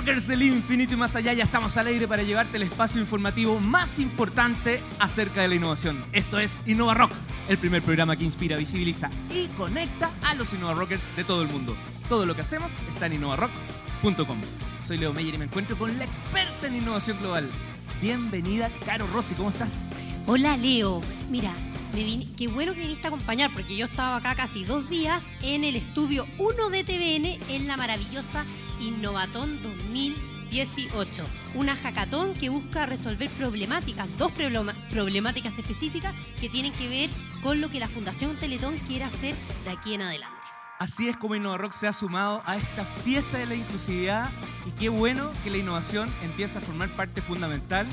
Rockers del infinito y más allá, ya estamos al aire para llevarte el espacio informativo más importante acerca de la innovación. Esto es Innova Rock, el primer programa que inspira, visibiliza y conecta a los Innova Rockers de todo el mundo. Todo lo que hacemos está en innovarock.com. Soy Leo Meyer y me encuentro con la experta en innovación global. Bienvenida, Caro Rossi, ¿cómo estás? Hola Leo, mira, me vine- qué bueno que viniste a acompañar porque yo estaba acá casi dos días en el estudio 1 de TVN en la maravillosa Innovatón 2018. Una hackathon que busca resolver problemáticas, dos problemáticas específicas que tienen que ver con lo que la Fundación Teletón quiere hacer de aquí en adelante. Así es como InnovaRock se ha sumado a esta fiesta de la inclusividad y qué bueno que la innovación empieza a formar parte fundamental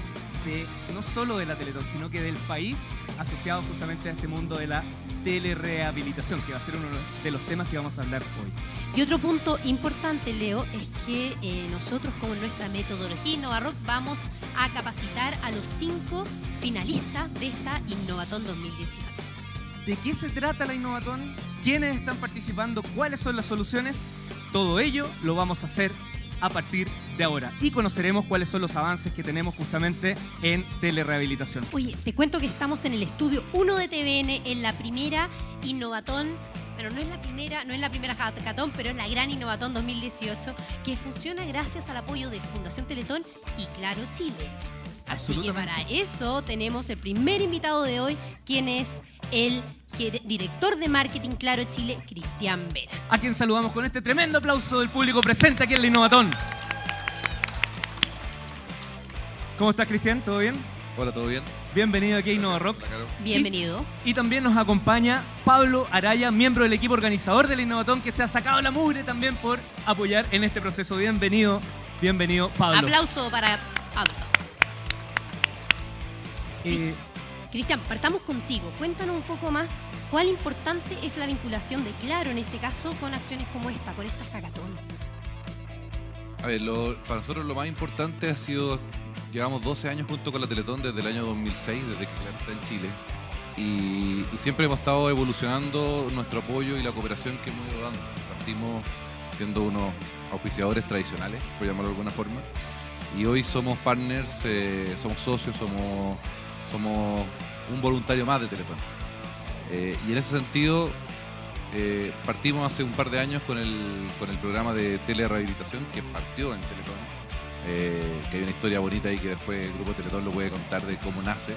de no solo de la Teletón, sino que del país asociado justamente a este mundo de la telerehabilitación, que va a ser uno de los temas que vamos a hablar hoy. Y otro punto importante, Leo, es que eh, nosotros, como en nuestra metodología InnovaRock, vamos a capacitar a los cinco finalistas de esta Innovatón 2018. ¿De qué se trata la Innovatón? ¿Quiénes están participando? ¿Cuáles son las soluciones? Todo ello lo vamos a hacer a partir de ahora y conoceremos cuáles son los avances que tenemos justamente en telerehabilitación. Oye, te cuento que estamos en el estudio 1 de TVN en la primera Innovatón. Pero no es la primera, no es la primera hackathon, pero es la gran Innovatón 2018 que funciona gracias al apoyo de Fundación Teletón y Claro Chile. Así que para eso tenemos el primer invitado de hoy, quien es el director de marketing Claro Chile, Cristian Vera. a quien saludamos con este tremendo aplauso del público presente aquí en la Innovatón. ¿Cómo estás, Cristian? ¿Todo bien? Hola, ¿todo bien? Bienvenido aquí a Innova Rock. Bienvenido. Y también nos acompaña Pablo Araya, miembro del equipo organizador de la Innovatón, que se ha sacado la mugre también por apoyar en este proceso. Bienvenido, bienvenido, Pablo. Aplauso para Pablo. Eh, Cristian, partamos contigo. Cuéntanos un poco más cuál importante es la vinculación de Claro, en este caso, con acciones como esta, con esta hackathon. A ver, lo- para nosotros lo más importante ha sido, llevamos 12 años junto con la Teletón desde el año 2006, desde que Claro está en Chile. Y, siempre hemos estado evolucionando nuestro apoyo y la cooperación que hemos ido dando. Partimos siendo unos auspiciadores tradicionales, por llamarlo de alguna forma. Y hoy somos partners, eh, somos socios, somos, somos un voluntario más de Teletón. Eh, y en ese sentido, eh, partimos hace un par de años con el, con el programa de telerehabilitación que partió en Teletón. Eh, que hay una historia bonita ahí que después el grupo Teletón lo puede contar de cómo nace.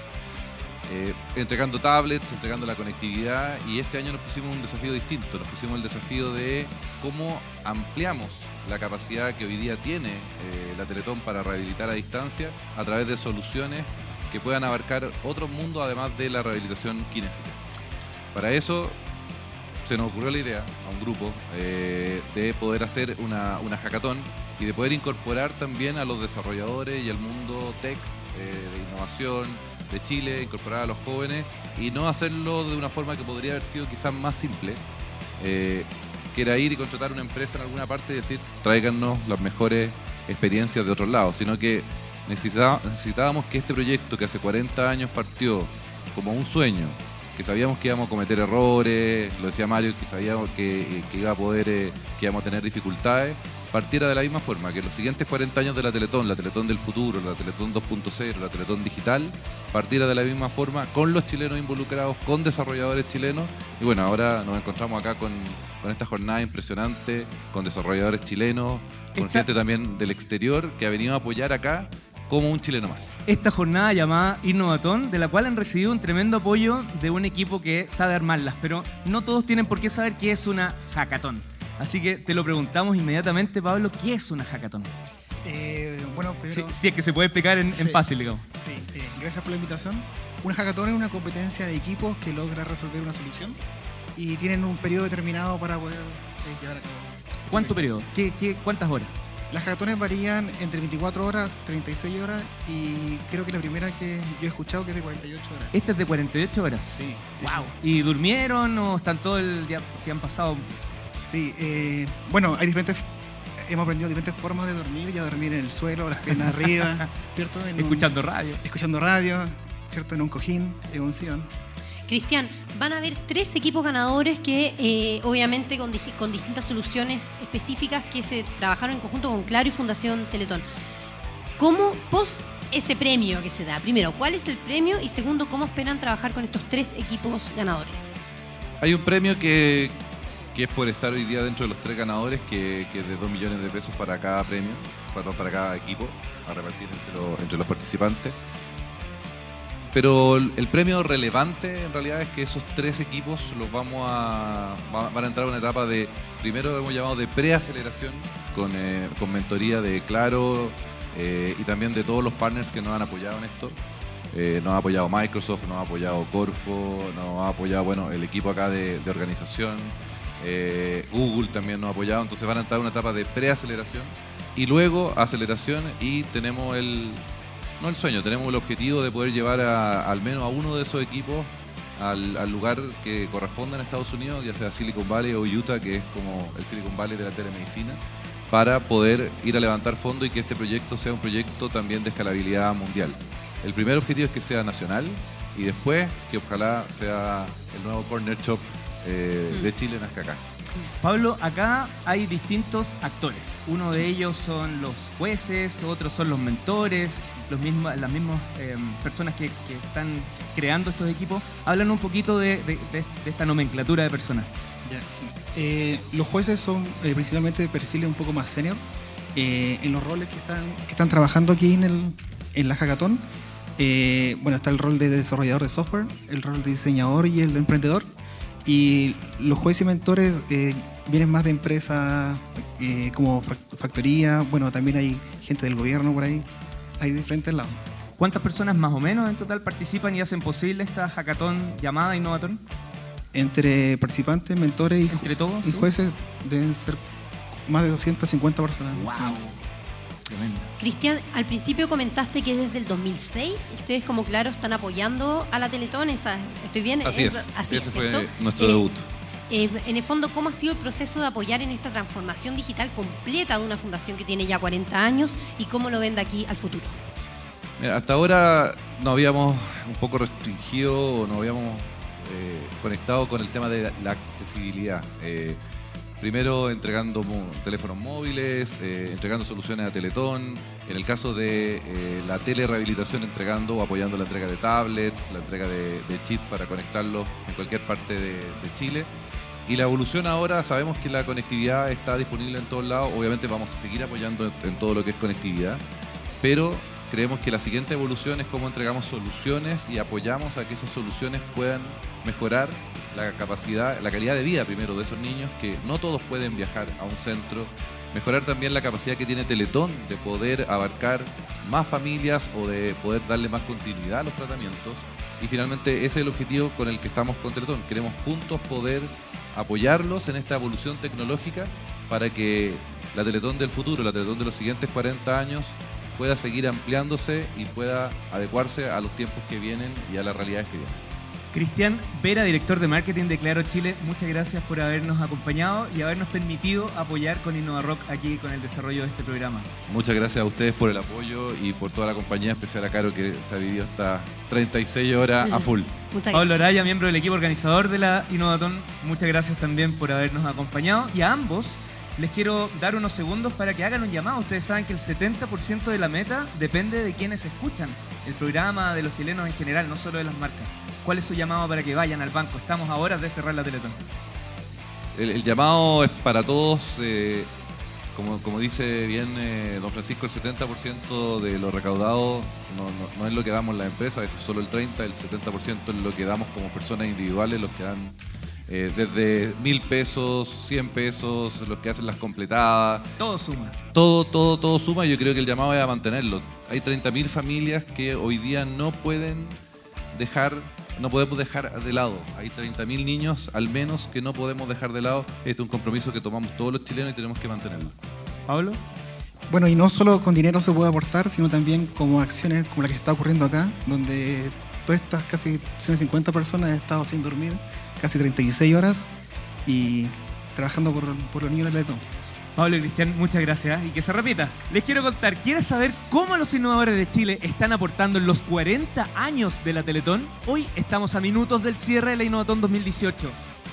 Eh, entregando tablets, entregando la conectividad y este año nos pusimos un desafío distinto, nos pusimos el desafío de cómo ampliamos la capacidad que hoy día tiene eh, la Teletón para rehabilitar a distancia a través de soluciones que puedan abarcar otros mundos además de la rehabilitación kinésica. Para eso se nos ocurrió la idea a un grupo de poder hacer una, una hackathon y de poder incorporar también a los desarrolladores y al mundo tech eh, de innovación de Chile, incorporar a los jóvenes y no hacerlo de una forma que podría haber sido quizás más simple, eh, que era ir y contratar una empresa en alguna parte y decir, tráiganos las mejores experiencias de otros lados, sino que necesitá- necesitábamos que este proyecto que hace 40 años partió como un sueño, que sabíamos que íbamos a cometer errores, lo decía Mario, que sabíamos que, eh, iba a poder, que íbamos a tener dificultades, partiera de la misma forma, que los siguientes 40 años de la Teletón, la Teletón del futuro, la Teletón 2.0, la Teletón digital, partiera de la misma forma con los chilenos involucrados, con desarrolladores chilenos. Y bueno, ahora nos encontramos acá con, con esta jornada impresionante, con desarrolladores chilenos, con Esta- gente también del exterior que ha venido a apoyar acá como un chileno más. esta jornada llamada Innovatón, de la cual han recibido un tremendo apoyo de un equipo que sabe armarlas, pero no todos tienen por qué saber qué es una hackathon. Así que te lo preguntamos inmediatamente, Pablo, ¿qué es una hackathon? Eh, bueno, Si, primero, si es que se puede explicar en, fácil, digamos. sí, eh, gracias por la invitación. Una hackathon es una competencia de equipos que logra resolver una solución y tienen un periodo determinado para poder eh, llevar a cabo. ¿Cuánto periodo? ¿Qué, qué, ¿Cuántas horas? Las hackatones varían entre 24 horas, 36 horas y creo que la primera que yo he escuchado que es de 48 horas. Esta es de 48 horas. Sí. ¡Wow! ¿Y durmieron o están todo el día que han pasado? Sí, eh, bueno, hay diferentes, hemos aprendido diferentes formas de dormir, ya dormir en el suelo, las piernas arriba, ¿cierto? En un- Escuchando radio. escuchando radio, ¿cierto? En un cojín, en un sillón. Cristian, van a haber tres equipos ganadores que eh, obviamente con, disti- con distintas soluciones específicas que se trabajaron en conjunto con Claro y Fundación Teletón. ¿Cómo post ese premio que se da? Primero, ¿cuál es el premio? Y segundo, ¿cómo esperan trabajar con estos tres equipos ganadores? Hay un premio que, que es por estar hoy día dentro de los tres ganadores, que, que es de 2 millones de pesos para cada premio, para, para cada equipo, a repartir entre, los- entre los participantes. Pero el, premio relevante en realidad es que esos tres equipos los vamos a, va- van a entrar a una etapa de, primero hemos llamado de preaceleración, con, eh, con mentoría de Claro eh, y también de todos los partners que nos han apoyado en esto. Eh, nos ha apoyado Microsoft, nos ha apoyado Corfo, nos ha apoyado bueno, el equipo acá de organización, eh, Google también nos ha apoyado, entonces van a entrar a una etapa de preaceleración y luego aceleración y tenemos el, no el sueño, tenemos el objetivo de poder llevar al menos a uno de esos equipos al, lugar que corresponde en Estados Unidos, ya sea Silicon Valley o Utah, que es como el Silicon Valley de la telemedicina, para poder ir a levantar fondos y que este proyecto sea un proyecto también de escalabilidad mundial. El primer objetivo es que sea nacional y después que ojalá sea el nuevo corner shop eh, de Chile nazca acá. Pablo, acá hay distintos actores. Uno de ellos son los jueces, otros son los mentores, los mismos, las mismas eh, personas que, que están creando estos equipos. Hablan un poquito de, de- de- de esta nomenclatura de personas. Eh, los jueces son eh, principalmente de perfiles un poco más senior. Eh, en los roles que están, que están trabajando aquí en, el, en la hackathon, eh, bueno, está el rol de desarrollador de software, el rol de diseñador y el de emprendedor. Y los jueces y mentores eh, vienen más de empresas eh, como fac- factoría, bueno, también hay gente del gobierno por ahí, hay diferentes lados. ¿Cuántas personas más o menos en total participan y hacen posible esta hackathon llamada Innovatón? Entre participantes, mentores y, Entre todos. y ¿sí? jueces deben ser más de 250 personas. ¡Wow! Tremendo. Cristian, al principio comentaste que desde el 2006 ustedes como Claro están apoyando a la Teletón, esa, ¿estoy bien? Así es, así ese es, fue ¿cierto? nuestro Eh, debut. Eh, en el fondo, ¿cómo ha sido el proceso de apoyar en esta transformación digital completa de una fundación que tiene ya 40 años y cómo lo ven de aquí al futuro? Mira, hasta ahora nos habíamos un poco restringido o nos habíamos eh, conectado con el tema de la, la accesibilidad. Primero entregando teléfonos móviles, eh, entregando soluciones a Teletón. En el caso de eh, la telerehabilitación, entregando o apoyando la entrega de tablets, la entrega de, de chips para conectarlos en cualquier parte de, Chile. Y la evolución ahora, sabemos que la conectividad está disponible en todos lados. Obviamente vamos a seguir apoyando en todo lo que es conectividad pero creemos que la siguiente evolución es cómo entregamos soluciones y apoyamos a que esas soluciones puedan mejorar la capacidad, la calidad de vida primero de esos niños, que no todos pueden viajar a un centro, mejorar también la capacidad que tiene Teletón de poder abarcar más familias o de poder darle más continuidad a los tratamientos. Y finalmente ese es el objetivo con el que estamos con Teletón. Queremos juntos poder apoyarlos en esta evolución tecnológica para que la Teletón del futuro, la Teletón de los siguientes 40 años, pueda seguir ampliándose y pueda adecuarse a los tiempos que vienen y a las realidades que vienen. Cristian Vera, director de marketing de Claro Chile, muchas gracias por habernos acompañado y habernos permitido apoyar con InnovaRock aquí con el desarrollo de este programa. Muchas gracias a ustedes por el apoyo y por toda la compañía, especial a Caro que se ha vivido hasta 36 horas a full. Muchas Pablo gracias. Araya, miembro del equipo organizador de la Innovatón, muchas gracias también por habernos acompañado. Y a ambos les quiero dar unos segundos para que hagan un llamado. Ustedes saben que el 70% de la meta depende de quienes escuchan el programa de los chilenos en general, no solo de las marcas. ¿Cuál es su llamado para que vayan al banco? Estamos a horas de cerrar la Teletón. El, el llamado es para todos, eh, como, como dice bien eh, don Francisco, el 70% de lo recaudado no, no- no es lo que damos la empresa, eso es solo el 30%, el 70% es lo que damos como personas individuales, los que dan eh, desde mil pesos, 100 pesos, los que hacen las completadas, Todo suma. todo, todo, todo suma y yo creo que el llamado es a mantenerlo. Hay 30.000 familias que hoy día no pueden dejar, no podemos dejar de lado. Hay 30.000 niños al menos que no podemos dejar de lado. Este es un compromiso que tomamos todos los chilenos y tenemos que mantenerlo. Pablo. Bueno, y no solo con dinero se puede aportar, sino también como acciones como la que está ocurriendo acá, donde todas estas casi 150 personas han estado sin dormir, casi 36 horas, y trabajando por, por los niños de Teletón. Pablo y Cristian, muchas gracias. Y que se repita. Les quiero contar, ¿quieres saber cómo los innovadores de Chile están aportando en los 40 años de la Teletón? Hoy estamos a minutos del cierre de la Innovatón 2018.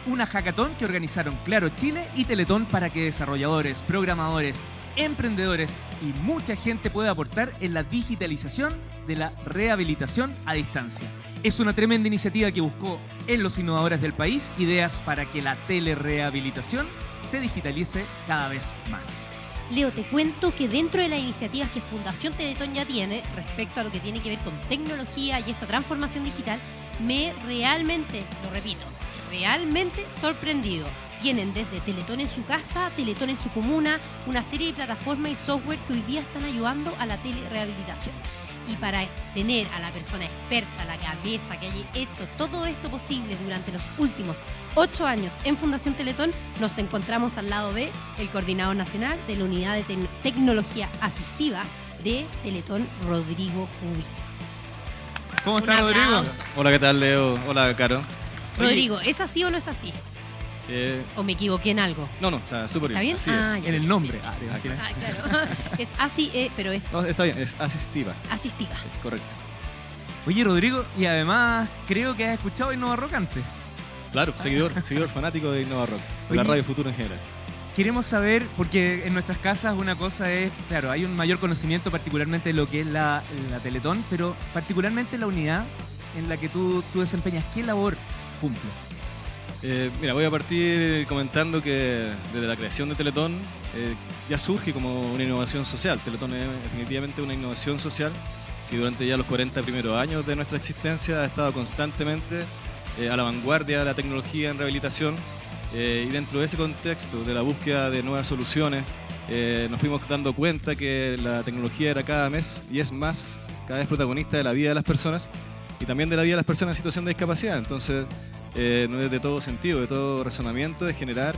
Una hackathon que organizaron Claro Chile y Teletón para que desarrolladores, programadores, emprendedores y mucha gente pueda aportar en la digitalización de la rehabilitación a distancia. Es una tremenda iniciativa que buscó en los innovadores del país ideas para que la telerehabilitación se digitalice cada vez más. Leo, te cuento que dentro de las iniciativas que Fundación Teletón ya tiene respecto a lo que tiene que ver con tecnología y esta transformación digital, me realmente, lo repito, realmente sorprendido. Tienen desde Teletón en su casa, Teletón en su comuna, una serie de plataformas y software que hoy día están ayudando a la telerehabilitación. Y para tener a la persona experta, la cabeza que haya hecho todo esto posible durante los últimos ocho años en Fundación Teletón, nos encontramos al lado de el coordinador nacional de la Unidad de Tec- Tecnología Asistiva de Teletón, Rodrigo Cubillas. ¿Cómo Un está Rodrigo? Hola, ¿qué tal, Leo? Hola, Caro. Rodrigo, ¿es así o no es así? Eh, ¿O me equivoqué en algo? no, no, está súper ¿Está bien. bien? Así es. Ah. En el nombre. Ah. Ah, claro. es así, eh, pero es No, está bien, es asistiva. asistiva. Correcto. Oye, Rodrigo, y además creo que has escuchado Innova Rock antes. Claro, seguidor, seguidor fanático de Innova Rock, de la. Radio Futuro en general. Queremos saber, porque en nuestras casas una cosa es, claro, hay un mayor conocimiento particularmente de lo que es la, la Teletón, pero particularmente la unidad en la que tú, tú desempeñas, ¿qué labor cumple? Eh, mira, voy a partir comentando que desde la creación de Teletón eh, ya surge como una innovación social. Teletón es definitivamente una innovación social que durante ya los 40 primeros años de nuestra existencia ha estado constantemente eh, a la vanguardia de la tecnología en rehabilitación eh, y dentro de ese contexto de la búsqueda de nuevas soluciones eh, nos fuimos dando cuenta que la tecnología era cada mes y es más cada vez protagonista de la vida de las personas y también de la vida de las personas en situación de discapacidad. Entonces, no es de todo sentido, de todo razonamiento de generar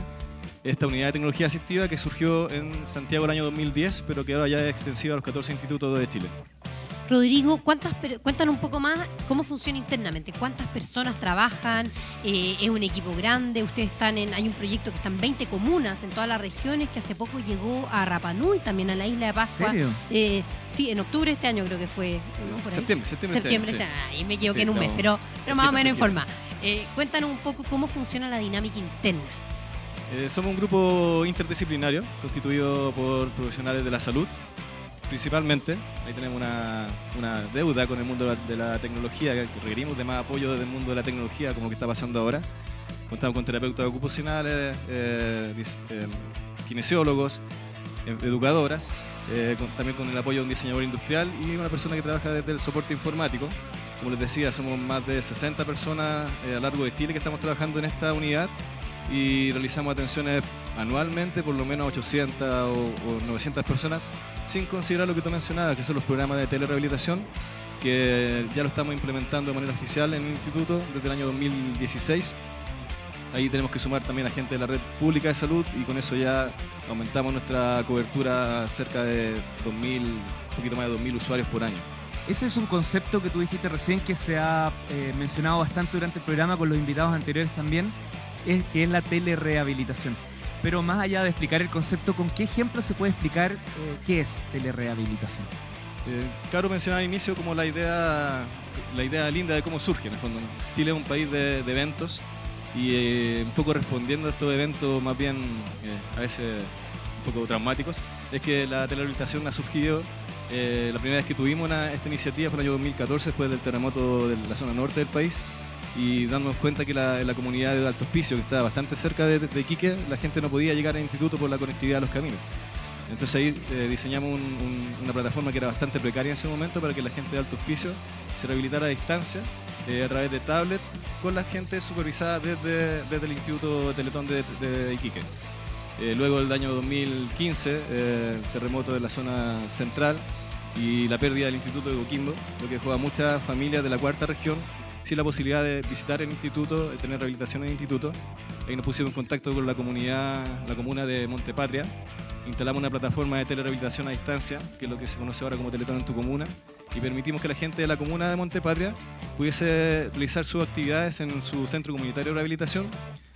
esta unidad de tecnología asistiva que surgió en Santiago el año 2010, pero que ahora ya es extensiva a los 14 institutos de Chile. Rodrigo, ¿cuántas, cuéntanos un poco más cómo funciona internamente. ¿Cuántas personas trabajan? Eh, ¿Es un equipo grande? Ustedes están en, hay un proyecto que están 20 comunas en todas las regiones que hace poco llegó a Rapanui, también a la isla de Pascua. serio? Eh, sí, en octubre de este año creo que fue. ¿no? Por ahí. Septiembre, septiembre, Septiembre, este año, este- ahí me equivoqué Sí, en un no, mes, pero, pero más o menos en septiembre, forma. Eh, cuéntanos un poco cómo funciona la dinámica interna. Eh, somos un grupo interdisciplinario constituido por profesionales de la salud, principalmente. Ahí tenemos una, una deuda con el mundo de la, tecnología, que requerimos de más apoyo desde el mundo de la tecnología, como que está pasando ahora. Contamos con terapeutas ocupacionales, eh, eh, kinesiólogos, eh, educadoras, eh, con- también con el apoyo de un diseñador industrial y una persona que trabaja desde el soporte informático. Como les decía, somos más de 60 personas eh, a largo de Chile que estamos trabajando en esta unidad y realizamos atenciones anualmente por lo menos 800 o, o 900 personas, sin considerar lo que tú mencionabas, que son los programas de telerehabilitación, que ya lo estamos implementando de manera oficial en el instituto desde el año 2016. Ahí tenemos que sumar también a gente de la red pública de salud y con eso ya aumentamos nuestra cobertura a cerca de 2.000, un poquito más de 2.000 usuarios por año. Ese es un concepto que tú dijiste recién que se ha eh, mencionado bastante durante el programa con los invitados anteriores también, es, que es la telerehabilitación. Pero más allá de explicar el concepto, ¿con qué ejemplo se puede explicar eh, qué es telerehabilitación? Eh, Caro mencionaba al inicio como la idea, la idea linda de cómo surge en. Chile es un país de, eventos y eh, un poco respondiendo a estos eventos más bien eh, a veces un poco traumáticos, es que la telerehabilitación ha surgido, la primera vez que tuvimos esta iniciativa fue en el año 2014 después del terremoto de la zona norte del país y dándonos cuenta que la, la comunidad de Alto Hospicio, que está bastante cerca de, de Iquique, la gente no podía llegar al instituto por la conectividad de los caminos. Entonces ahí eh, diseñamos un- un- una plataforma que era bastante precaria en ese momento para que la gente de alto hospicio se rehabilitara a distancia eh, a través de tablet con la gente supervisada desde, desde el Instituto Teletón de, de Iquique. Eh, luego el año 2015, eh, terremoto de la zona central y la pérdida del Instituto de Coquimbo, lo que dejó a muchas familias de la cuarta región sin la posibilidad de visitar el instituto, de tener rehabilitación en el instituto. Ahí nos pusimos en contacto con la comunidad, la comuna de Montepatria, instalamos una plataforma de telerehabilitación a distancia, que es lo que se conoce ahora como Teletón en tu comuna, y permitimos que la gente de la comuna de Montepatria pudiese realizar sus actividades en su centro comunitario de rehabilitación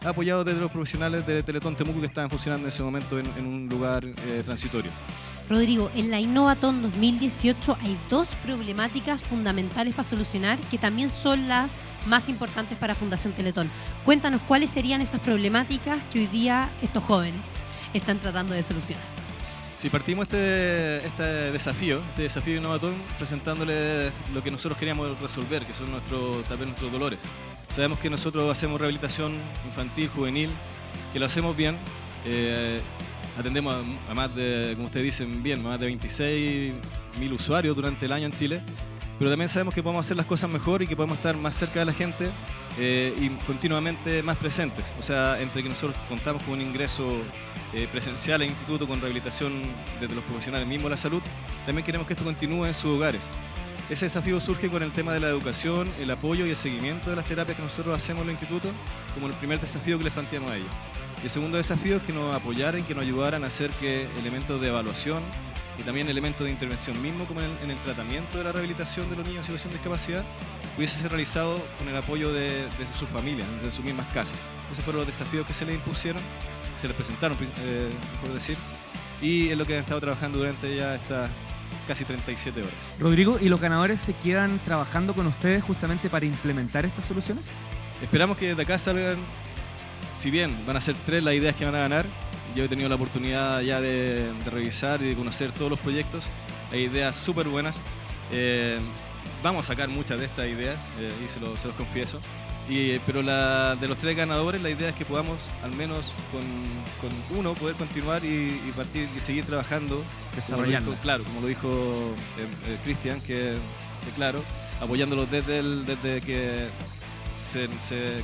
apoyado desde los profesionales de Teletón Temuco que estaban funcionando en ese momento en, en un lugar eh, transitorio. Rodrigo, en la Innovaton 2018 hay dos problemáticas fundamentales para solucionar que también son las más importantes para Fundación Teletón. Cuéntanos cuáles serían esas problemáticas que hoy día estos jóvenes están tratando de solucionar. Si partimos este, este desafío, este desafío Innovatón, presentándole lo que nosotros queríamos resolver, que son nuestros, tal nuestros dolores. Sabemos que nosotros hacemos rehabilitación infantil, juvenil, que lo hacemos bien. Eh, atendemos a, más de, como ustedes dicen bien, más de 26 mil usuarios durante el año en Chile. Pero también sabemos que podemos hacer las cosas mejor y que podemos estar más cerca de la gente eh, y continuamente más presentes. O sea, entre que nosotros contamos con un ingreso eh, presencial al instituto con rehabilitación desde los profesionales mismos de la salud, también queremos que esto continúe en sus hogares. Ese desafío surge con el tema de la educación, el apoyo y el seguimiento de las terapias que nosotros hacemos en el instituto, como el primer desafío que les planteamos a ellos. Y el segundo desafío es que nos apoyaran, que nos ayudaran a hacer que elementos de evaluación y también elementos de intervención mismo, como en el, en el tratamiento de la rehabilitación de los niños en situación de discapacidad, pudiese ser realizado con el apoyo de, de sus familias, de sus mismas casas. Esos fueron los desafíos que se les impusieron, que se les presentaron, eh, mejor decir, y es lo que han estado trabajando durante ya estas casi 37 horas. Rodrigo, ¿y los ganadores se quedan trabajando con ustedes justamente para implementar estas soluciones? Esperamos que de acá salgan, si bien van a ser tres las ideas que van a ganar, yo he tenido la oportunidad ya de, de revisar y de conocer todos los proyectos, hay ideas súper buenas. Eh, vamos a sacar muchas de estas ideas, eh, y se, lo- se los confieso. Y, pero la, de los tres ganadores, la idea es que podamos, al menos con, con uno, poder continuar y, y partir y seguir trabajando. como dijo- claro, como lo dijo eh, eh, Cristian, que, que claro, apoyándolos desde, el- desde que se,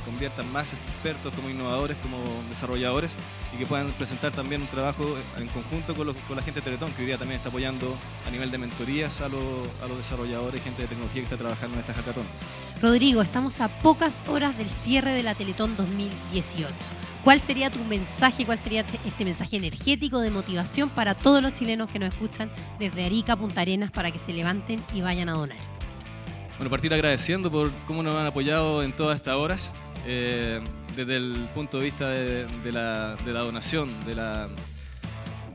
conviertan más expertos como innovadores, como desarrolladores y que puedan presentar también un trabajo en conjunto con, los- con la gente de Teletón, que hoy día también está apoyando a nivel de mentorías a, los- a los desarrolladores y gente de tecnología que está trabajando en esta hackathon. Rodrigo, estamos a pocas horas del cierre de la Teletón 2018. ¿Cuál sería tu mensaje, cuál sería te- este mensaje energético de motivación para todos los chilenos que nos escuchan desde Arica Punta Arenas para que se levanten y vayan a donar? Bueno, partir agradeciendo por cómo nos han apoyado en todas estas horas, eh, desde el punto de vista de, la, donación, de la,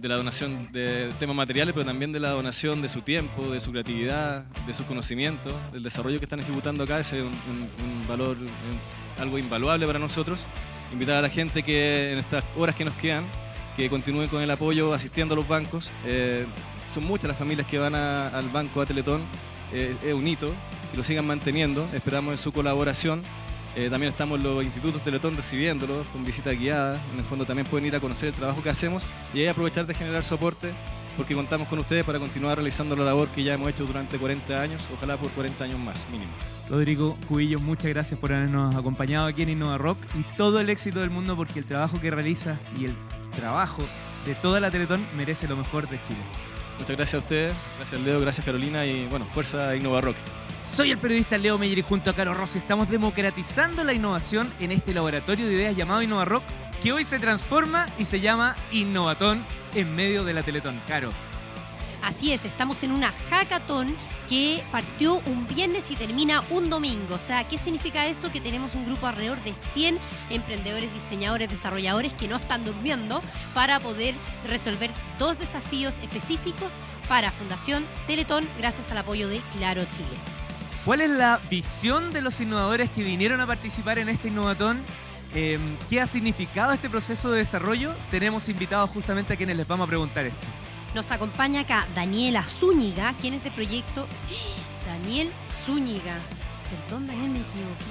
donación de temas materiales, pero también de la donación de su tiempo, de su creatividad, de sus conocimientos, del desarrollo que están ejecutando acá, es un, valor, algo invaluable para nosotros. Invitar a la gente que en estas horas que nos quedan, que continúen con el apoyo asistiendo a los bancos. Eh, son muchas las familias que van al banco a Teletón, eh, es un hito, que lo sigan manteniendo, esperamos en su colaboración. Eh, también estamos los institutos Teletón recibiéndolos con visita guiada. En el fondo también pueden ir a conocer el trabajo que hacemos y ahí aprovechar de generar soporte porque contamos con ustedes para continuar realizando la labor que ya hemos hecho durante 40 años, ojalá por 40 años más, mínimo. Rodrigo Cubillo, muchas gracias por habernos acompañado aquí en Innova Rock y todo el éxito del mundo porque el trabajo que realiza y el trabajo de toda la Teletón merece lo mejor de Chile. Muchas gracias a ustedes, gracias Leo, gracias Carolina y bueno, fuerza Innova Rock. Soy el periodista Leo Meyer y junto a Caro Rossi estamos democratizando la innovación en este laboratorio de ideas llamado Innova Rock que hoy se transforma y se llama Innovatón en medio de la Teletón. Caro, Así es, estamos en una hackathon que partió un viernes y termina un domingo. O sea, ¿qué significa eso? Que tenemos un grupo alrededor de 100 emprendedores, diseñadores, desarrolladores que no están durmiendo para poder resolver dos desafíos específicos para Fundación Teletón gracias al apoyo de Claro Chile. ¿Cuál es la visión de los innovadores que vinieron a participar en este Innovatón? Eh, ¿Qué ha significado este proceso de desarrollo? Tenemos invitados justamente a quienes les vamos a preguntar esto. Nos acompaña acá Daniela Zúñiga, quien es de proyecto. Daniel Zúñiga. Perdón, Daniel, me equivoqué.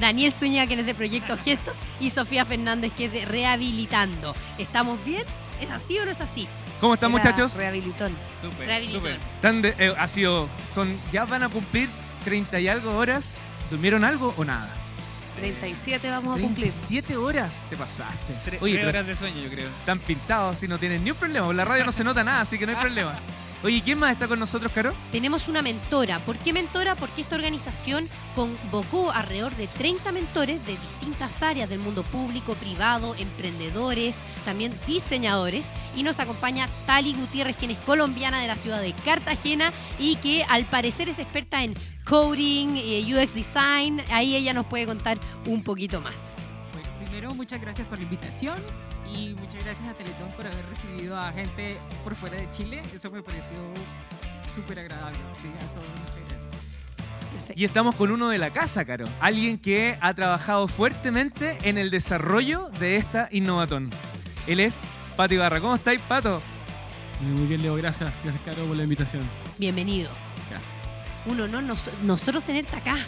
Daniel Zúñiga, quien es de Proyecto Gestos, y Sofía Fernández, que es de Rehabilitando. ¿Estamos bien? ¿Es así o no es así? ¿Cómo están Era muchachos? Rehabilitón. Rehabilitón. Están de- eh, ha sido, son, ya van a cumplir 30 y algo horas. ¿Durmieron algo o nada? 37 vamos a cumplir. 37 horas te pasaste. Tres, Oye, tres pero horas de sueño, yo creo. están pintados y no tienen ni un problema. La radio no se nota nada, así que no hay problema. Oye, ¿quién más está con nosotros, Caro? Tenemos una mentora. ¿Por qué mentora? Porque esta organización convocó alrededor de 30 mentores de distintas áreas del mundo público, privado, emprendedores, también diseñadores. Y nos acompaña Tali Gutiérrez, quien es colombiana de la ciudad de Cartagena y que al parecer es experta en coding, eh, UX design. Ahí ella nos puede contar un poquito más. primero, muchas gracias por la invitación y muchas gracias a Teletón por haber recibido a gente por fuera de Chile. Eso me pareció súper agradable. Sí, a todos, muchas gracias. Perfecto. Y estamos con uno de la casa, Caro. Alguien que ha trabajado fuertemente en el desarrollo de esta Innovatón. Él es Pato Ibarra. ¿Cómo estáis, Pato? Muy bien, Leo, gracias. Gracias, Caro, por la invitación. Bienvenido. Gracias. Un honor nos- nosotros tenerte acá.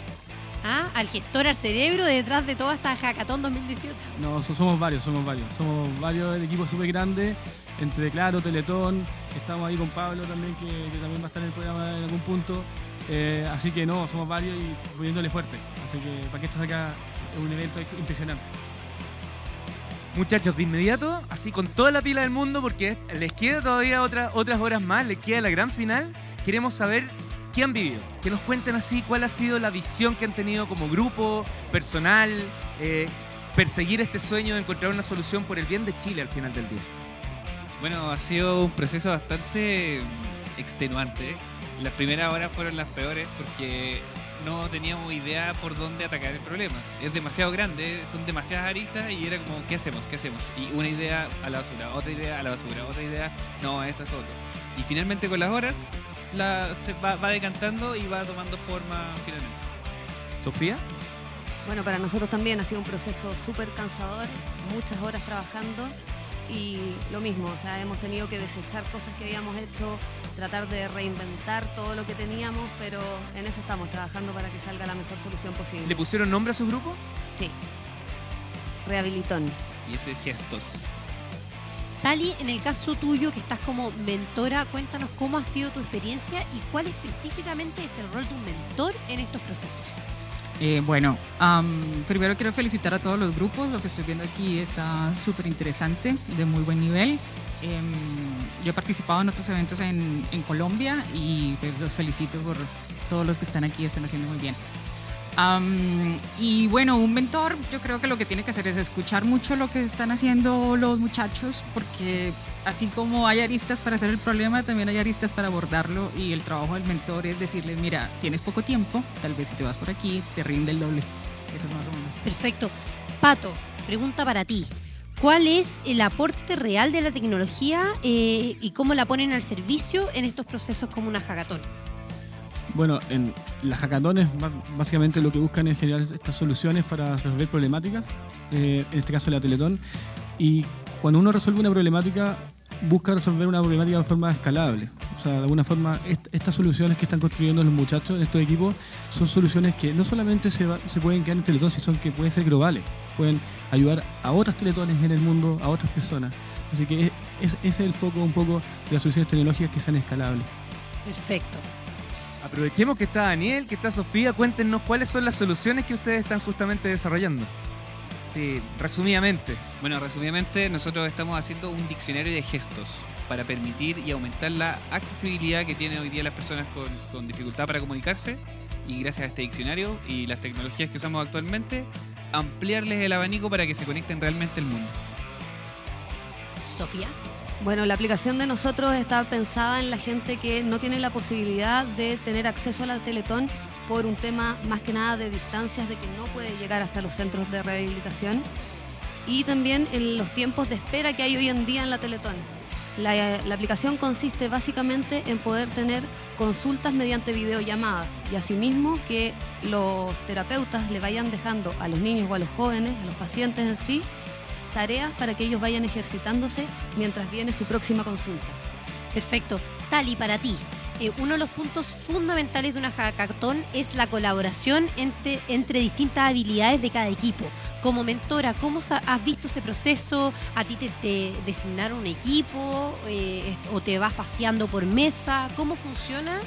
¿Ah? Al gestor, al cerebro detrás de toda esta Hackathon 2018. No, so- somos varios, somos varios. Somos varios, el equipo súper grande, entre Claro, Teletón, estamos ahí con Pablo también, que, que también va a estar en el programa en algún punto. Eh, así que no, somos varios y poniéndole fuerte. Así que para que esto salga es un evento impresionante. Muchachos, de inmediato, así con toda la pila del mundo, porque les queda todavía otra- otras horas más, les queda la gran final. Queremos saber qué han vivido, que nos cuenten así cuál ha sido la visión que han tenido como grupo, personal, eh, perseguir este sueño de encontrar una solución por el bien de Chile al final del día. Bueno, ha sido un proceso bastante mm, extenuante. Las primeras horas fueron las peores porque no teníamos idea por dónde atacar el problema. Es demasiado grande, son demasiadas aristas y era como, ¿qué hacemos? ¿Qué hacemos? Y una idea a la basura, otra idea a la basura, otra idea, no, esto es todo. Y finalmente con las horas la, se va, va decantando y va tomando forma finalmente. Sofía, Bueno, para nosotros también ha sido un proceso súper cansador, muchas horas trabajando y lo mismo, o sea, hemos tenido que desechar cosas que habíamos hecho, tratar de reinventar todo lo que teníamos, pero en eso estamos trabajando para que salga la mejor solución ¿le posible. pusieron nombre a su grupo? Sí. Rehabilitón. Y este es gestos. Tali, en el caso tuyo, que estás como mentora, cuéntanos cómo ha sido tu experiencia y cuál específicamente es el rol de un mentor en estos procesos. Eh, bueno, primero quiero felicitar a todos los grupos. Lo que estoy viendo aquí está súper interesante, de muy buen nivel. Em, yo he participado en otros eventos en, en Colombia y pues, los felicito por todos los que están aquí, están haciendo muy bien. Am, y bueno, un mentor, yo creo que lo que tiene que hacer es escuchar mucho lo que están haciendo los muchachos, porque así como hay aristas para hacer el problema, también hay aristas para abordarlo. Y el trabajo del mentor es decirles, mira, tienes poco tiempo, tal vez si te vas por aquí, te rinde el doble. Eso es más o menos. Perfecto. Pato, pregunta para ti. ¿Cuál es el aporte real de la tecnología eh, y cómo la ponen al servicio en estos procesos como una hackathon? Bueno, en las hackatones básicamente lo que buscan es generar estas soluciones para resolver problemáticas, eh, en este caso la Teletón, y cuando uno resuelve una problemática, busca resolver una problemática de forma escalable. O sea, de alguna forma, est- estas soluciones que están construyendo los muchachos en estos equipos son soluciones que no solamente se, se pueden quedar en Teletón, sino que pueden ser globales, pueden ayudar a otras Teletones en el mundo, a otras personas. Así que es- ese es el foco un poco de las soluciones tecnológicas que sean escalables. Perfecto. Aprovechemos que está Daniel, que está Sofía, cuéntenos cuáles son las soluciones que ustedes están justamente desarrollando. Sí, resumidamente. Bueno, resumidamente, nosotros estamos haciendo un diccionario de gestos para permitir y aumentar la accesibilidad que tienen hoy día las personas con, con dificultad para comunicarse y gracias a este diccionario y las tecnologías que usamos actualmente, ampliarles el abanico para que se conecten realmente al mundo. Sofía. Bueno, la aplicación de nosotros está pensada en la gente que no tiene la posibilidad de tener acceso a la Teletón por un tema más que nada de distancias, de que no puede llegar hasta los centros de rehabilitación y también en los tiempos de espera que hay hoy en día en la Teletón. La, la aplicación consiste básicamente en poder tener consultas mediante videollamadas y asimismo que los terapeutas le vayan dejando a los niños o a los jóvenes, a los pacientes en sí, tareas para que ellos vayan ejercitándose mientras viene su próxima consulta. Perfecto. Tali, para ti, eh, uno de los puntos fundamentales de una hackathon es la colaboración entre, entre distintas habilidades de cada equipo. Como mentora, ¿cómo has visto ese proceso? ¿A ti te, te designaron un equipo eh, o te vas paseando por mesa? ¿Cómo funciona?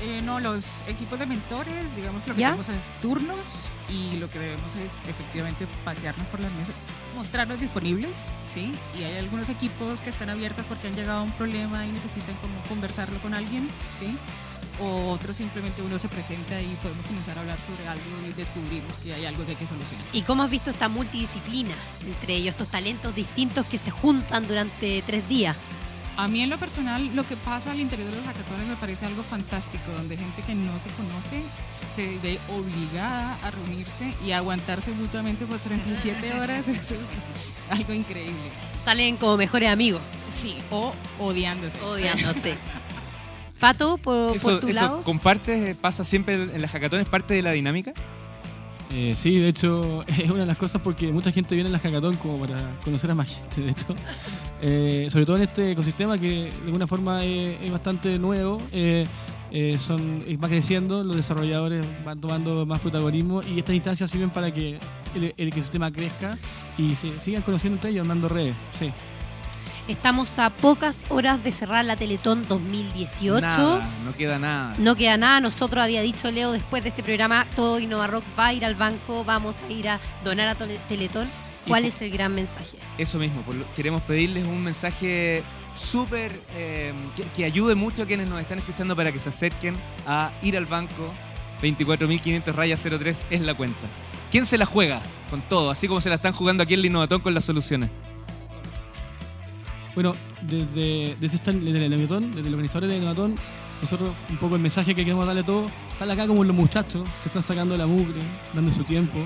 Eh, no, los equipos de mentores, digamos que lo que ¿Ya? tenemos es turnos y lo que debemos es efectivamente pasearnos por las mesas, mostrarnos disponibles, ¿sí? Y hay algunos equipos que están abiertos porque han llegado a un problema y necesitan como conversarlo con alguien, ¿sí? O otros simplemente uno se presenta y podemos comenzar a hablar sobre algo y descubrimos que hay algo que hay que solucionar. ¿Y cómo has visto esta multidisciplina entre ellos, estos talentos distintos que se juntan durante tres días? A mí en lo personal, lo que pasa al interior de los hackatones me parece algo fantástico, donde gente que no se conoce se ve obligada a reunirse y a aguantarse mutuamente por 37 horas. Eso es algo increíble. Salen como mejores amigos, Sí, o odiándose. odiándose. Pato, por, por Eso, tu eso lado. compartes, pasa siempre en las hackatones, parte de la dinámica. Eh, sí, de hecho, es una de las cosas porque mucha gente viene a la hackathon como para conocer a más gente, de hecho. Eh, sobre todo en este ecosistema que de alguna forma es, bastante nuevo. eh, son, va creciendo, los desarrolladores van tomando más protagonismo y estas instancias sirven para que el, el ecosistema crezca y se sigan conociendo entre ellos, armando redes. Sí. Estamos a pocas horas de cerrar la Teletón 2018. Nada, no queda nada. No queda nada, nosotros había dicho Leo después de este programa, todo Innova Rock va a ir al banco, vamos a ir a donar a Teletón. ¿Cuál Y- es el gran mensaje? Eso mismo, queremos pedirles un mensaje súper eh, que, que ayude mucho a quienes nos están escuchando para que se acerquen a ir al banco. 24.500 raya 03 es la cuenta. ¿Quién se la juega con todo? Así como se la están jugando aquí en Innovatón con las soluciones. Bueno, desde, desde, el Innovatón, desde los organizadores del Innovatón, nosotros un poco el mensaje que queremos darle a todos, están acá como los muchachos, se están sacando la mugre, dando su tiempo,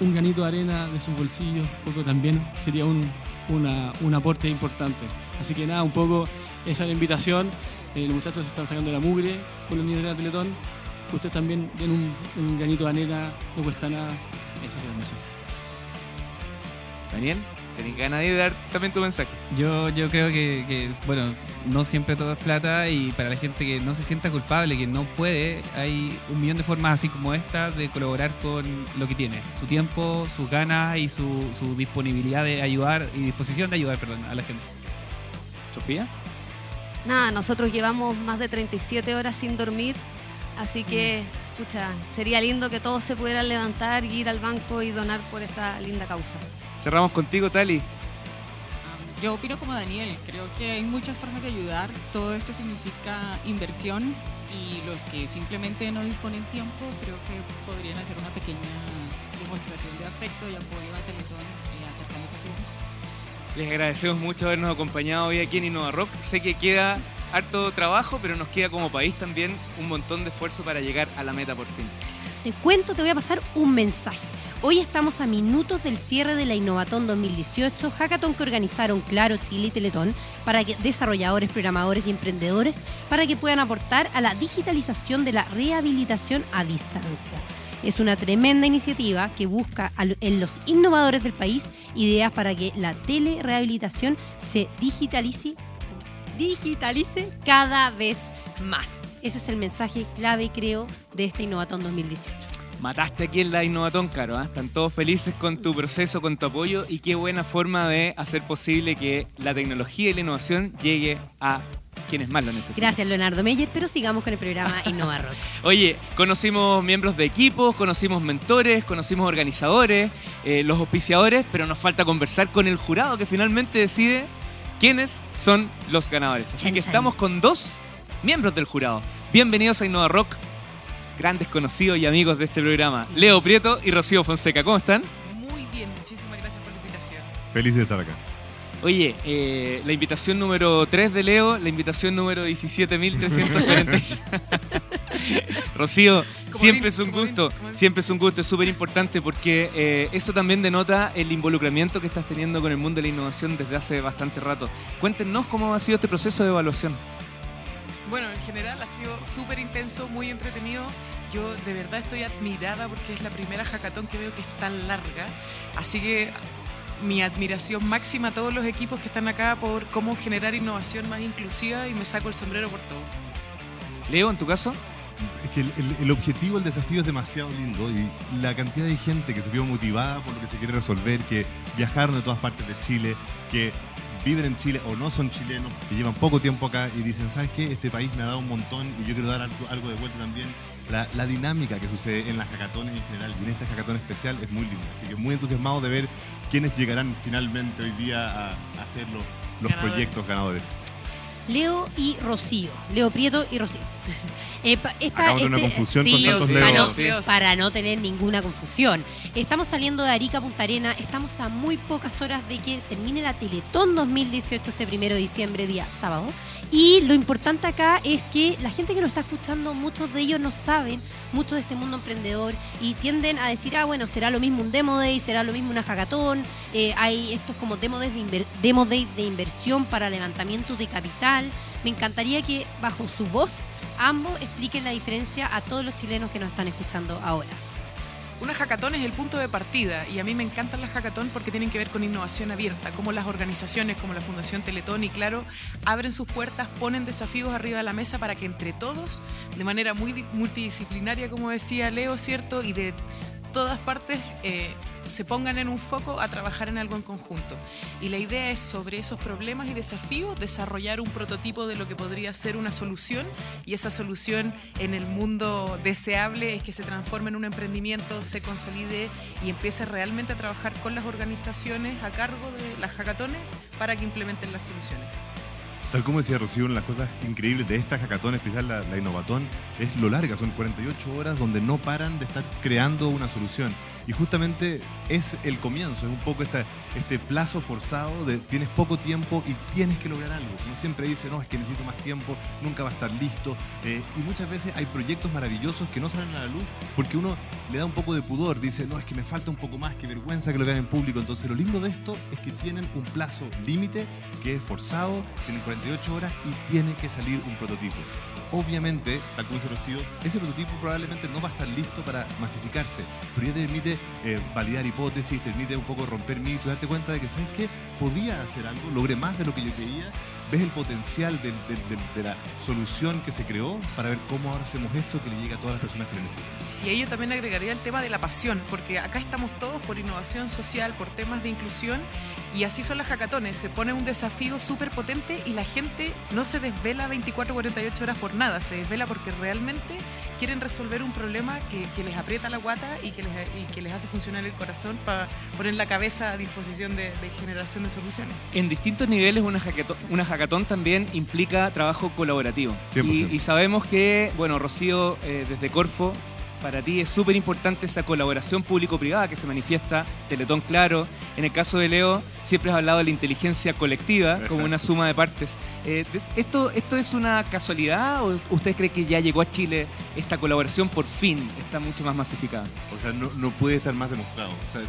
un granito de arena de sus bolsillos, un poco también sería un, un aporte importante. Así que nada, un poco esa es la invitación, eh, los muchachos se están sacando la mugre con los niños de la Teletón, ustedes también den un, un granito de arena, no cuesta nada, eso es el mensaje. Daniel, tenés ganas de dar también tu mensaje. Yo, yo creo que, que, bueno, no siempre todo es plata y para la gente que no se sienta culpable, que no puede, hay un millón de formas así como esta de colaborar con lo que tiene, su tiempo, sus ganas y su, su disponibilidad de ayudar y disposición de ayudar, perdón, a la gente. Sofía. Nada, nosotros llevamos más de 37 horas sin dormir, así que, escucha, sería lindo que todos se pudieran levantar y ir al banco y donar por esta linda causa. Cerramos contigo, Tali. Yo opino como Daniel, creo que hay muchas formas de ayudar, todo esto significa inversión y los que simplemente no disponen tiempo creo que podrían hacer una pequeña demostración de afecto y apoyo a Teletón eh, acercándose a su Les agradecemos mucho habernos acompañado hoy aquí en Innova Rock. Sé que queda harto trabajo, pero nos queda como país también un montón de esfuerzo para llegar a la meta por fin. Te cuento, te voy a pasar un mensaje. Hoy estamos a minutos del cierre de la Innovatón 2018, hackathon que organizaron Claro, Chile y Teletón para que desarrolladores, programadores y emprendedores para que puedan aportar a la digitalización de la rehabilitación a distancia. Es una tremenda iniciativa que busca en los innovadores del país ideas para que la telerehabilitación se digitalice, digitalice cada vez más. Ese es el mensaje clave, creo, de este Innovatón 2018. Mataste aquí en la Innovatón, Caro. ¿ah? Están todos felices con tu proceso, con tu apoyo y qué buena forma de hacer posible que la tecnología y la innovación llegue a quienes más lo necesitan. Gracias, Leonardo Meyer, pero sigamos con el programa Innova Rock. Oye, conocimos miembros de equipos, conocimos mentores, conocimos organizadores, eh, los auspiciadores, pero nos falta conversar con el jurado que finalmente decide quiénes son los ganadores. Así Chan, que chan. estamos con dos miembros del jurado. Bienvenidos a Innova Rock, grandes conocidos y amigos de este programa, Leo Prieto y Rocío Fonseca. ¿Cómo están? Muy bien, muchísimas gracias por la invitación. Feliz de estar acá. Oye, eh, la invitación número 3 de Leo, la invitación número 17.346. Rocío, Comodín, siempre es un gusto, siempre es un gusto, es súper importante porque eh, eso también denota el involucramiento que estás teniendo con el mundo de la innovación desde hace bastante rato. Cuéntenos cómo ha sido este proceso de evaluación. Bueno, en general ha sido súper intenso, muy entretenido. Yo de verdad estoy admirada porque es la primera hackathon que veo que es tan larga. Así que mi admiración máxima a todos los equipos que están acá por cómo generar innovación más inclusiva y me saco el sombrero por todo. Leo, en tu caso, Es que el, el- el objetivo, el desafío es demasiado lindo y la cantidad de gente que se vio motivada por lo que se quiere resolver, que viajaron de todas partes de Chile, que viven en Chile o no son chilenos, que llevan poco tiempo acá y dicen, ¿sabes qué? Este país me ha dado un montón y yo quiero dar algo, de vuelta también. La, la dinámica que sucede en las hackatones en general y en este hackathon especial es muy linda. Así que muy entusiasmado de ver quiénes llegarán finalmente hoy día a, a ser los, los Ganadores. proyectos ganadores. Leo y Rocío. Leo Prieto y Rocío. Eh, pa- esta- de una confusión con sí, para, no, Leos. para no tener ninguna confusión. Estamos saliendo de Arica Punta Arena, estamos a muy pocas horas de que termine la Teletón 2018 este primero de diciembre, día sábado. Y lo importante acá es que la gente que nos está escuchando, muchos de ellos no saben mucho de este mundo emprendedor y tienden a decir, ah, bueno, será lo mismo un demo day, será lo mismo una hackathon, eh, hay estos como demo days de, demo day de inversión para levantamiento de capital. Me encantaría que bajo su voz ambos expliquen la diferencia a todos los chilenos que nos están escuchando ahora. Una hackathon es el punto de partida y a mí me encantan las hackathon porque tienen que ver con innovación abierta, como las organizaciones como la Fundación Teletón y Claro abren sus puertas, ponen desafíos arriba de la mesa para que entre todos, de manera muy di- multidisciplinaria, como decía Leo, ¿cierto? Y de todas partes eh, se pongan en un foco a trabajar en algo en conjunto. Y la idea es sobre esos problemas y desafíos desarrollar un prototipo de lo que podría ser una solución y esa solución en el mundo deseable es que se transforme en un emprendimiento, se consolide y empiece realmente a trabajar con las organizaciones a cargo de las hackatones para que implementen las soluciones. Tal como decía Rocío, una de las cosas increíbles de esta hackathon, especial la, la Innovatón, es lo larga, son 48 horas donde no paran de estar creando una solución. Y justamente es el comienzo, es un poco este plazo forzado de tienes poco tiempo y tienes que lograr algo. Uno siempre dice, no, es que necesito más tiempo, nunca va a estar listo. Eh, y muchas veces hay proyectos maravillosos que no salen a la luz porque uno le da un poco de pudor, dice, no, es que me falta un poco más, qué vergüenza que lo vean en público. Entonces lo lindo de esto es que tienen un plazo límite que es forzado, tienen 48 horas y tiene que salir un prototipo. Obviamente, tal como dice Rocío, ese prototipo probablemente no va a estar listo para masificarse, pero ya te permite eh, validar hipótesis, te permite un poco romper mitos, darte cuenta de que, ¿sabes qué? Podía hacer algo, logré más de lo que yo creía, ves el potencial de la solución que se creó para ver cómo hacemos esto que le llega a todas las personas que lo necesitan. Y ahí yo también agregaría el tema de la pasión, porque acá estamos todos por innovación social, por temas de inclusión, y así son las hackatones. Se pone un desafío súper potente y la gente no se desvela 24 48 horas por nada, se desvela porque realmente quieren resolver un problema que, que les aprieta la guata y que les, y que les hace funcionar el corazón para poner la cabeza a disposición de, de generación de soluciones. En distintos niveles una hackathon, una hackathon también implica trabajo colaborativo. 100%. Y, y sabemos que, bueno, Rocío, eh, desde Corfo, para ti es súper importante esa colaboración público-privada que se manifiesta, Teletón Claro. En el caso de Leo, siempre has hablado de la inteligencia colectiva como una suma de partes. Eh, ¿esto, ¿Esto es una casualidad o usted cree que ya llegó a Chile esta colaboración por fin está mucho más masificada? O sea, no, no puede estar más demostrado. O sea, eh,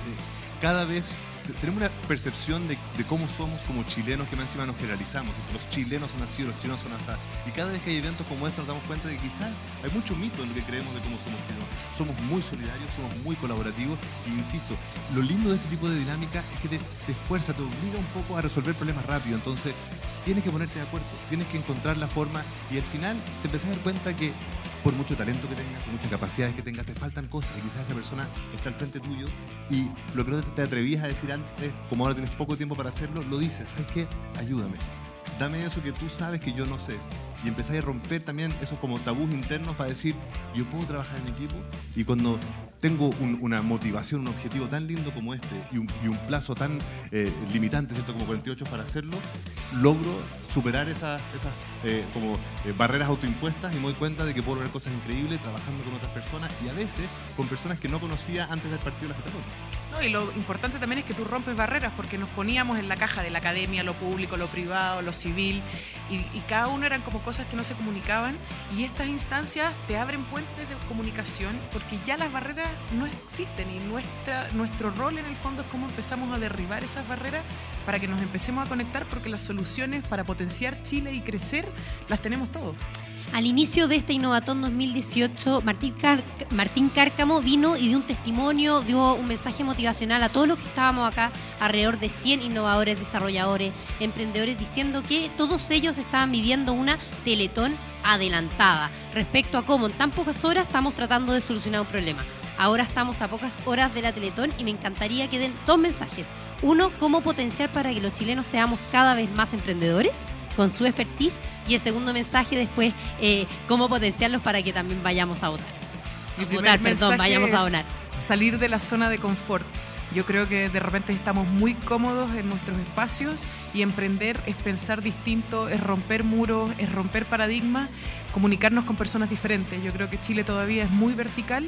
cada vez tenemos una percepción de, cómo somos como chilenos que más encima nos generalizamos. Los chilenos son así, los chilenos son así. Y cada vez que hay eventos como estos nos damos cuenta de que quizás hay mucho mito en lo que creemos de cómo somos chilenos. Somos muy solidarios, somos muy colaborativos y insisto, lo lindo de este tipo de dinámica es que te, te esfuerza, te obliga un poco a resolver problemas rápido. Entonces tienes que ponerte de acuerdo, tienes que encontrar la forma y al final te empezás a dar cuenta que por mucho talento que tengas, por muchas capacidades que tengas, te faltan cosas y quizás esa persona está al frente tuyo y lo que no te, atrevías a decir antes, como ahora tienes poco tiempo para hacerlo, lo dices, ¿sabes qué? Ayúdame. Dame eso que tú sabes que yo no sé. Y empezáis a romper también esos como tabús internos para decir, yo puedo trabajar en equipo y cuando tengo un- una motivación, un objetivo tan lindo como este y un, y un plazo tan eh, limitante, ¿cierto? Como 48 para hacerlo, logro superar esas, esas eh, como eh, barreras autoimpuestas y me doy cuenta de que puedo lograr cosas increíbles trabajando con otras personas y a veces con personas que no conocía antes del partido de la Hackathon. No, y lo importante también es que tú rompes barreras porque nos poníamos en la caja de la academia, lo público, lo privado, lo civil, y, y cada uno eran como cosas que no se comunicaban y estas instancias te abren puentes de comunicación porque ya las barreras no existen y nuestra, nuestro rol en el fondo es cómo empezamos a derribar esas barreras para que nos empecemos a conectar porque las soluciones para potenciar Chile y crecer las tenemos todos. Al inicio de este Innovatón 2018, Martín, Cárcamo vino y dio un testimonio, dio un mensaje motivacional a todos los que estábamos acá, alrededor de 100 innovadores, desarrolladores, emprendedores, diciendo que todos ellos estaban viviendo una teletón adelantada respecto a cómo en tan pocas horas estamos tratando de solucionar un problema. Ahora estamos a pocas horas de la Teletón y me encantaría que den dos mensajes. Uno, cómo potenciar para que los chilenos seamos cada vez más emprendedores con su expertise. Y el segundo mensaje después, eh, cómo potenciarlos para que también vayamos a votar. Mi votar, perdón, vayamos a donar. Salir de la zona de confort. Yo creo que de repente estamos muy cómodos en nuestros espacios y emprender es pensar distinto, es romper muros, es romper paradigmas, comunicarnos con personas diferentes. Yo creo que Chile todavía es muy vertical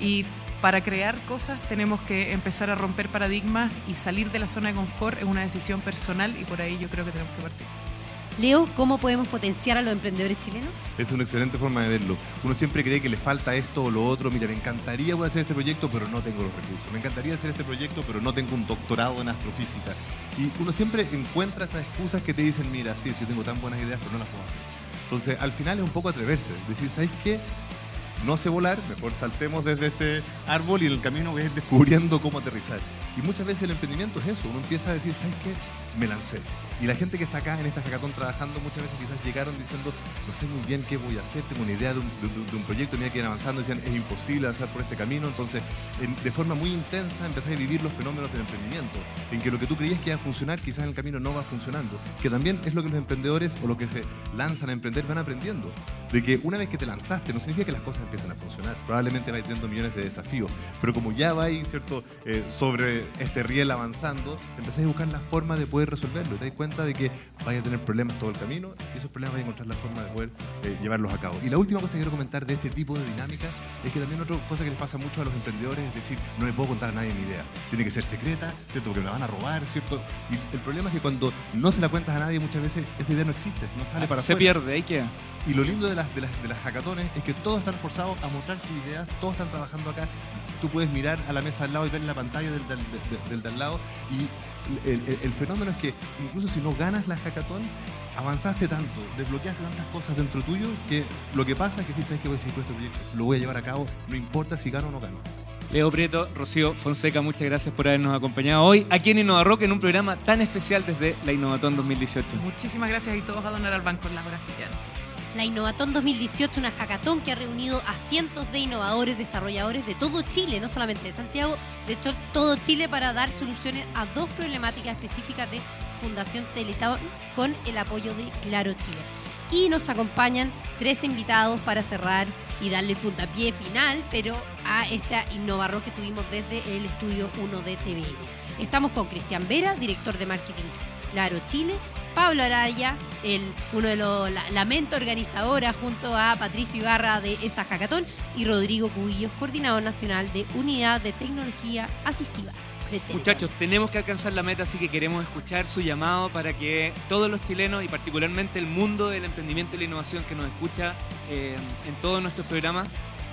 y para crear cosas tenemos que empezar a romper paradigmas y salir de la zona de confort es una decisión personal y por ahí yo creo que tenemos que partir. Leo, ¿cómo podemos potenciar a los emprendedores chilenos? Es una excelente forma de verlo. Uno siempre cree que le falta esto o lo otro. Mira, me encantaría poder hacer este proyecto, pero no tengo los recursos. Me encantaría hacer este proyecto, pero no tengo un doctorado en astrofísica. Y uno siempre encuentra esas excusas que te dicen, mira, sí, yo tengo tan buenas ideas, pero no las puedo hacer. Entonces, al final es un poco atreverse. Decir, ¿sabes qué? No sé volar, mejor saltemos desde este árbol y en el camino voy a ir descubriendo cómo aterrizar. Y muchas veces el emprendimiento es eso. Uno empieza a decir, ¿sabes qué? Me lancé. Y la gente que está acá en esta hackathon trabajando muchas veces quizás llegaron diciendo, no sé muy bien qué voy a hacer, tengo una idea de un, de, de un proyecto, tenía que ir avanzando, decían, es imposible avanzar por este camino. Entonces, en- de forma muy intensa empezás a vivir los fenómenos del emprendimiento, en que lo que tú creías que iba a funcionar, quizás en el camino no va funcionando. Que también es lo que los emprendedores o los que se lanzan a emprender van aprendiendo. De que una vez que te lanzaste, no significa que las cosas empiecen a funcionar. Probablemente vais teniendo millones de desafíos, pero como ya vais, ¿cierto?, Eh, sobre este riel avanzando, empezáis a buscar la forma de poder resolverlo. Te das cuenta de que vais a tener problemas todo el camino y esos problemas vais a encontrar la forma de poder eh, llevarlos a cabo. Y la última cosa que quiero comentar de este tipo de dinámica es que también otra cosa que les pasa mucho a los emprendedores es decir, no le puedo contar a nadie mi idea. Tiene que ser secreta, ¿cierto? Porque me la van a robar, ¿cierto? Y el problema es que cuando no se la cuentas a nadie, muchas veces esa idea no existe, no sale para Se pierde, ahí queda. Y lo lindo de las, de, las, de las hackatones es que todos están forzados a mostrar sus ideas, todos están trabajando acá. Tú puedes mirar a la mesa al lado y ver la pantalla del, del, del- del de al lado. Y el, el- el fenómeno es que incluso si no ganas la hackathon, avanzaste tanto, desbloqueaste tantas cosas dentro tuyo que lo que pasa es que si sabes que voy a seguir con este proyecto, lo voy a llevar a cabo, no importa si gano o no gano. Leo Prieto, Rocío Fonseca, muchas gracias por habernos acompañado hoy aquí en Innova Rock en un programa tan especial desde la Innovatón 2018. Muchísimas gracias y todos a donar al banco en las horas que quedan. La Innovatón 2018, una hackathon que ha reunido a cientos de innovadores, desarrolladores de todo Chile, no solamente de Santiago, de hecho todo Chile para dar soluciones a dos problemáticas específicas de Fundación Teletón con el apoyo de Claro Chile. Y nos acompañan tres invitados para cerrar y darle puntapié final, pero a esta InnovaRock que tuvimos desde el estudio 1 de TVN. Estamos con Cristian Vera, director de marketing Claro Chile, Pablo Araya, el, uno de los, la, mente organizadora junto a Patricio Ibarra de esta hackathon y Rodrigo Cubillos, coordinador nacional de Unidad de Tecnología Asistiva. Muchachos, tenemos que alcanzar la meta, así que queremos escuchar su llamado para que todos los chilenos y particularmente el mundo del emprendimiento y la innovación que nos escucha eh, en todos nuestros programas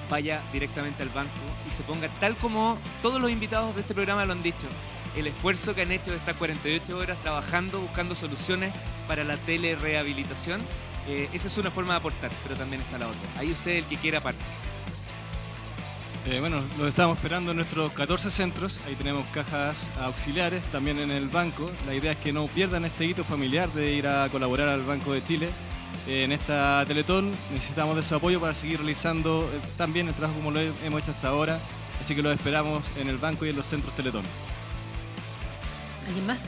vaya directamente al banco y se ponga tal como todos los invitados de este programa lo han dicho. El esfuerzo que han hecho de estas 48 horas trabajando, buscando soluciones para la telerehabilitación, eh, esa es una forma de aportar, pero también está la otra. Ahí usted el que quiera parte. Eh, bueno, los estamos esperando en nuestros 14 centros. Ahí tenemos cajas auxiliares, también en el banco. La idea es que no pierdan este hito familiar de ir a colaborar al Banco de Chile. Eh, en esta Teletón necesitamos de su apoyo para seguir realizando eh, también el trabajo como lo he- hemos hecho hasta ahora. Así que los esperamos en el banco y en los centros Teletón. ¿Alguien más?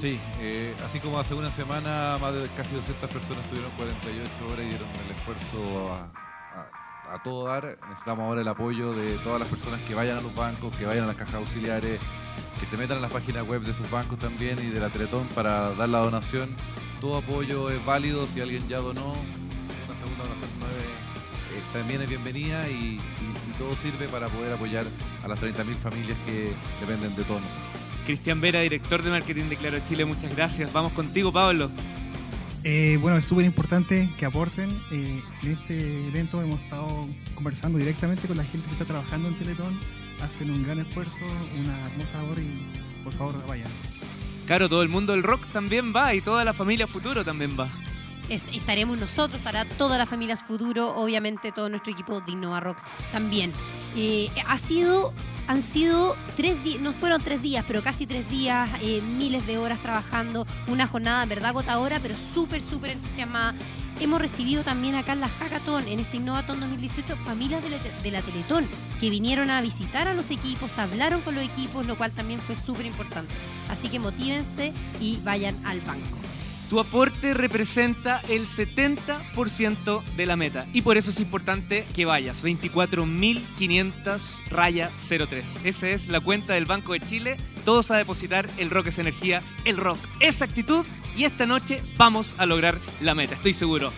Sí, eh, así como hace una semana más de casi 200 personas tuvieron 48 horas y dieron el esfuerzo a, a- a todo dar, necesitamos ahora el apoyo de todas las personas que vayan a los bancos, que vayan a las cajas auxiliares, que se metan en las páginas web de sus bancos también y de la Teletón para dar la donación. Todo apoyo es válido, si alguien ya donó, una segunda donación no es- eh, también es bienvenida y todo sirve para poder apoyar a las 30.000 familias que dependen de todos nosotros. Cristian Vera, director de marketing de Claro Chile, muchas gracias. Vamos contigo, Pablo. Eh, bueno, es súper importante que aporten. Eh, en este evento hemos estado conversando directamente con la gente que está trabajando en Teletón. Hacen un gran esfuerzo, una hermosa labor y por favor vayan. Claro, todo el mundo del rock también va y toda la familia futuro también va. Est- estaremos nosotros, estará toda la familia Futuro, obviamente todo nuestro equipo de Innova Rock también. Eh, ha sido, han sido tres días, no fueron tres días, pero casi tres días, eh, miles de horas trabajando, una jornada en verdad agotadora, pero súper, súper entusiasmada. Hemos recibido también acá en la Hackathon, en este Innovaton 2018, familias de la, de la Teletón que vinieron a visitar a los equipos, hablaron con los equipos, lo cual también fue súper importante. Así que motívense y vayan al banco. Tu aporte representa el 70% de la meta y por eso es importante que vayas. 24.500 raya 03. Esa es la cuenta del Banco de Chile. Todos a depositar. El rock es energía. El rock es actitud. Y esta noche vamos a lograr la meta, estoy seguro.